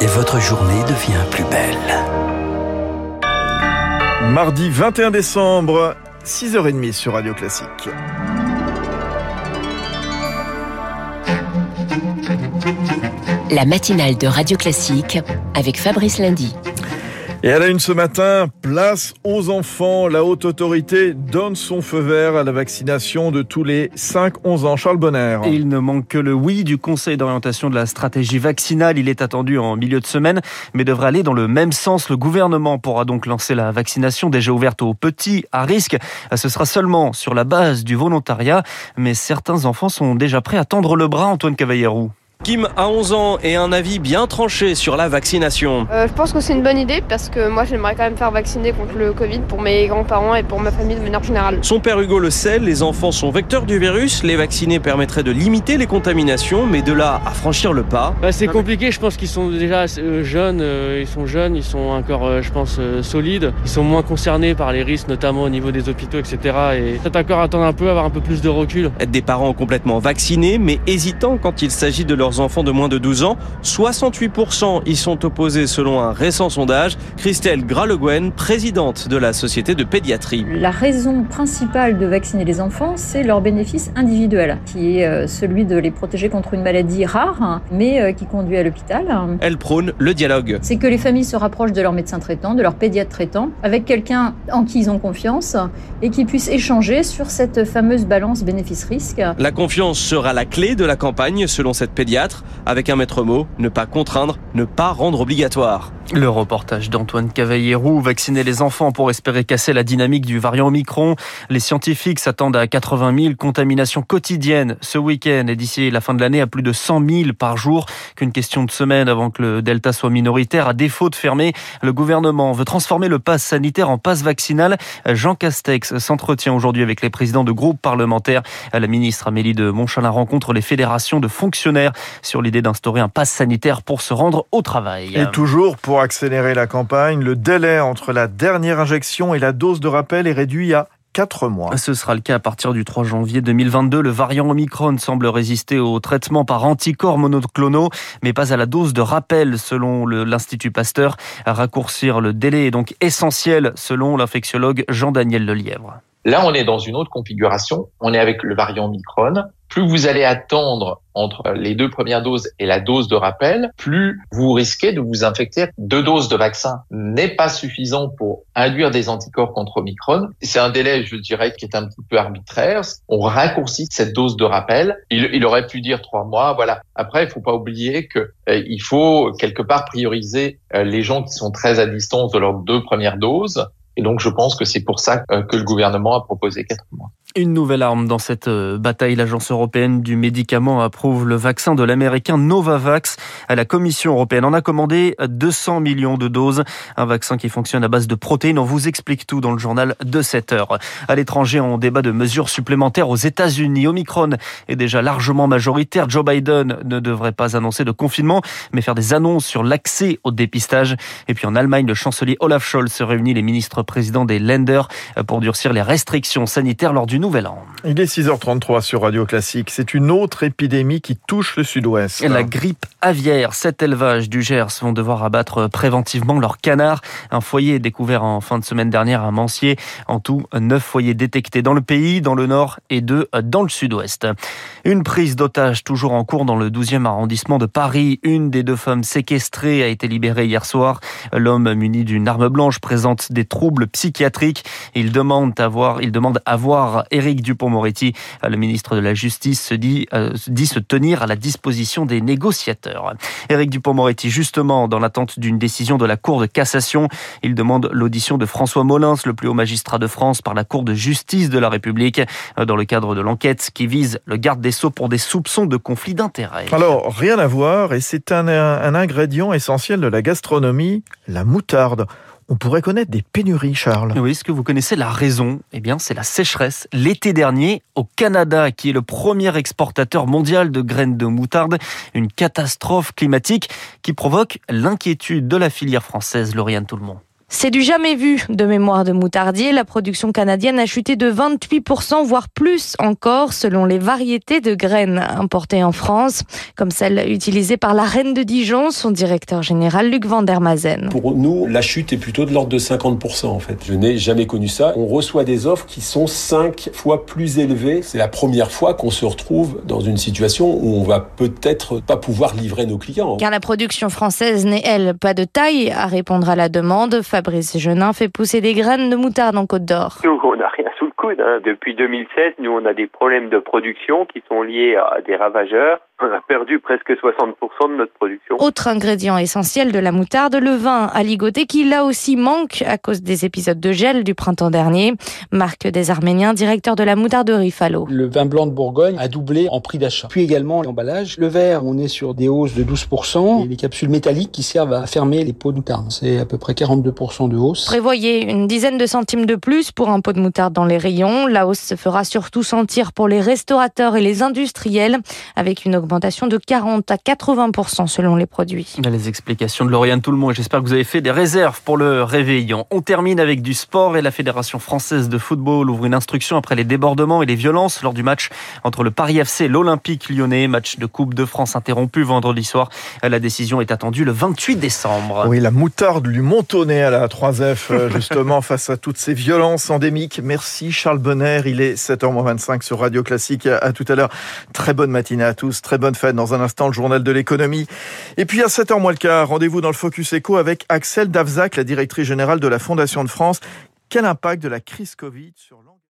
Et votre journée devient plus belle. Mardi 21 décembre, 6h30 sur Radio Classique. La matinale de Radio Classique avec Fabrice Lundy. Et à la une ce matin, place aux enfants. La haute autorité donne son feu vert à la vaccination de tous les 5-11 ans. Charles Bonner. il ne manque que le oui du Conseil d'orientation de la stratégie vaccinale. Il est attendu en milieu de semaine, mais devrait aller dans le même sens. Le gouvernement pourra donc lancer la vaccination déjà ouverte aux petits à risque. Ce sera seulement sur la base du volontariat, mais certains enfants sont déjà prêts à tendre le bras, Antoine Cavallero. Kim a 11 ans et un avis bien tranché sur la vaccination. Euh, je pense que c'est une bonne idée parce que moi j'aimerais quand même faire vacciner contre le Covid pour mes grands-parents et pour ma famille de manière générale. Son père Hugo le sait, les enfants sont vecteurs du virus, les vacciner permettrait de limiter les contaminations, mais de là à franchir le pas. Bah, c'est compliqué, je pense qu'ils sont déjà euh, jeunes, euh, ils sont jeunes, ils sont encore, je pense, solides, ils sont moins concernés par les risques, notamment au niveau des hôpitaux, etc. Et peut-être encore attendre un peu, avoir un peu plus de recul. Être des parents complètement vaccinés, mais hésitants quand il s'agit de leur enfants de moins de 12 ans. 68% y sont opposés selon un récent sondage. Christelle Graleguen, présidente de la Société de pédiatrie. La raison principale de vacciner les enfants, c'est leur bénéfice individuel, qui est euh, celui de les protéger contre une maladie rare, mais euh, qui conduit à l'hôpital. Elle prône le dialogue. C'est que les familles se rapprochent de leur médecin traitant, de leur pédiatre traitant, avec quelqu'un en qui ils ont confiance et qui puissent échanger sur cette fameuse balance bénéfice-risque. La confiance sera la clé de la campagne, selon cette pédiatre avec un maître mot, ne pas contraindre, ne pas rendre obligatoire. Le reportage d'Antoine Cavallierou, vacciner les enfants pour espérer casser la dynamique du variant Omicron. Les scientifiques s'attendent à 80 000 contaminations quotidiennes ce week-end et d'ici la fin de l'année à plus de 100 000 par jour. Qu'une question de semaine avant que le Delta soit minoritaire. À défaut de fermer, le gouvernement veut transformer le pass sanitaire en passe vaccinal. Jean Castex s'entretient aujourd'hui avec les présidents de groupes parlementaires. La ministre Amélie de Montchalin rencontre les fédérations de fonctionnaires sur l'idée d'instaurer un pass sanitaire pour se rendre au travail. Et toujours pour accélérer la campagne, le délai entre la dernière injection et la dose de rappel est réduit à 4 mois. Ce sera le cas à partir du 3 janvier 2022. Le variant Omicron semble résister au traitement par anticorps monoclonaux, mais pas à la dose de rappel, selon l'Institut Pasteur. Raccourcir le délai est donc essentiel, selon l'infectiologue Jean-Daniel Lelièvre. Là, on est dans une autre configuration. On est avec le variant Omicron. Plus vous allez attendre entre les deux premières doses et la dose de rappel, plus vous risquez de vous infecter. Deux doses de vaccin n'est pas suffisant pour induire des anticorps contre Omicron. C'est un délai, je dirais, qui est un petit peu arbitraire. On raccourcit cette dose de rappel. Il, aurait pu dire trois mois. Voilà. Après, il faut pas oublier que euh, il faut quelque part prioriser euh, les gens qui sont très à distance de leurs deux premières doses et donc, je pense que c'est pour ça euh, que le gouvernement a proposé quatre mois. Une nouvelle arme dans cette euh, bataille. L'Agence européenne du médicament approuve le vaccin de l'américain Novavax. La Commission européenne en a commandé 200 millions de doses. Un vaccin qui fonctionne à base de protéines. On vous explique tout dans le journal de 7 heures. À l'étranger, on débat de mesures supplémentaires aux États-Unis. Omicron est déjà largement majoritaire. Joe Biden ne devrait pas annoncer de confinement, mais faire des annonces sur l'accès au dépistage. Et puis en Allemagne, le chancelier Olaf Scholz se réunit les ministres président des Länder, pour durcir les restrictions sanitaires lors du Nouvel An. Il est 6h33 sur Radio Classique. C'est une autre épidémie qui touche le sud-ouest. La grippe aviaire. Sept élevages du Gers vont devoir abattre préventivement leurs canards. Un foyer découvert en fin de semaine dernière à Mancier. En tout, neuf foyers détectés dans le pays, dans le nord et deux dans le sud-ouest. Une prise d'otage toujours en cours dans le 12e arrondissement de Paris. Une des deux femmes séquestrées a été libérée hier soir. L'homme muni d'une arme blanche présente des troubles psychiatrique. Il demande à voir, il demande à voir Éric Dupont-Moretti, le ministre de la Justice, se dit, euh, dit se tenir à la disposition des négociateurs. Éric Dupont-Moretti, justement, dans l'attente d'une décision de la Cour de cassation, il demande l'audition de François Molins, le plus haut magistrat de France, par la Cour de justice de la République, euh, dans le cadre de l'enquête qui vise le garde des Sceaux pour des soupçons de conflit d'intérêts. Alors, rien à voir, et c'est un, un ingrédient essentiel de la gastronomie, la moutarde on pourrait connaître des pénuries, Charles. Oui, est-ce que vous connaissez la raison Eh bien, c'est la sécheresse. L'été dernier, au Canada, qui est le premier exportateur mondial de graines de moutarde, une catastrophe climatique qui provoque l'inquiétude de la filière française, Lauriane monde. C'est du jamais vu de mémoire de moutardier. La production canadienne a chuté de 28%, voire plus encore, selon les variétés de graines importées en France, comme celle utilisée par la reine de Dijon, son directeur général Luc Van der Mazen. Pour nous, la chute est plutôt de l'ordre de 50% en fait. Je n'ai jamais connu ça. On reçoit des offres qui sont 5 fois plus élevées. C'est la première fois qu'on se retrouve dans une situation où on va peut-être pas pouvoir livrer nos clients. Car la production française n'est, elle, pas de taille à répondre à la demande. Fabrice Genin fait pousser des graines de moutarde en Côte d'Or. Nous, on n'a rien sous le coude. Hein. Depuis 2016, nous, on a des problèmes de production qui sont liés à des ravageurs. On a perdu presque 60% de notre production. Autre ingrédient essentiel de la moutarde, le vin à ligoter qui là aussi manque à cause des épisodes de gel du printemps dernier. Marc des Arméniens, directeur de la moutarderie Fallot. Le vin blanc de Bourgogne a doublé en prix d'achat. Puis également l'emballage. Le verre, on est sur des hausses de 12% et les capsules métalliques qui servent à fermer les pots de moutarde. C'est à peu près 42% de hausse. Prévoyez une dizaine de centimes de plus pour un pot de moutarde dans les rayons. La hausse se fera surtout sentir pour les restaurateurs et les industriels avec une augmentation de 40 à 80% selon les produits. Les explications de Lauriane Tout le monde. J'espère que vous avez fait des réserves pour le réveillon. On termine avec du sport et la Fédération française de football ouvre une instruction après les débordements et les violences lors du match entre le Paris FC et l'Olympique lyonnais. Match de Coupe de France interrompu vendredi soir. La décision est attendue le 28 décembre. Oui, la moutarde lui montonnait à la 3F euh, justement face à toutes ces violences endémiques. Merci Charles Bonner. Il est 7h25 sur Radio Classique. À tout à l'heure. Très bonne matinée à tous. Très bonne fête. Dans un instant, le journal de l'économie. Et puis à 7h moins le quart, rendez-vous dans le Focus Echo avec Axel Davzac, la directrice générale de la Fondation de France. Quel impact de la crise Covid sur l'ensemble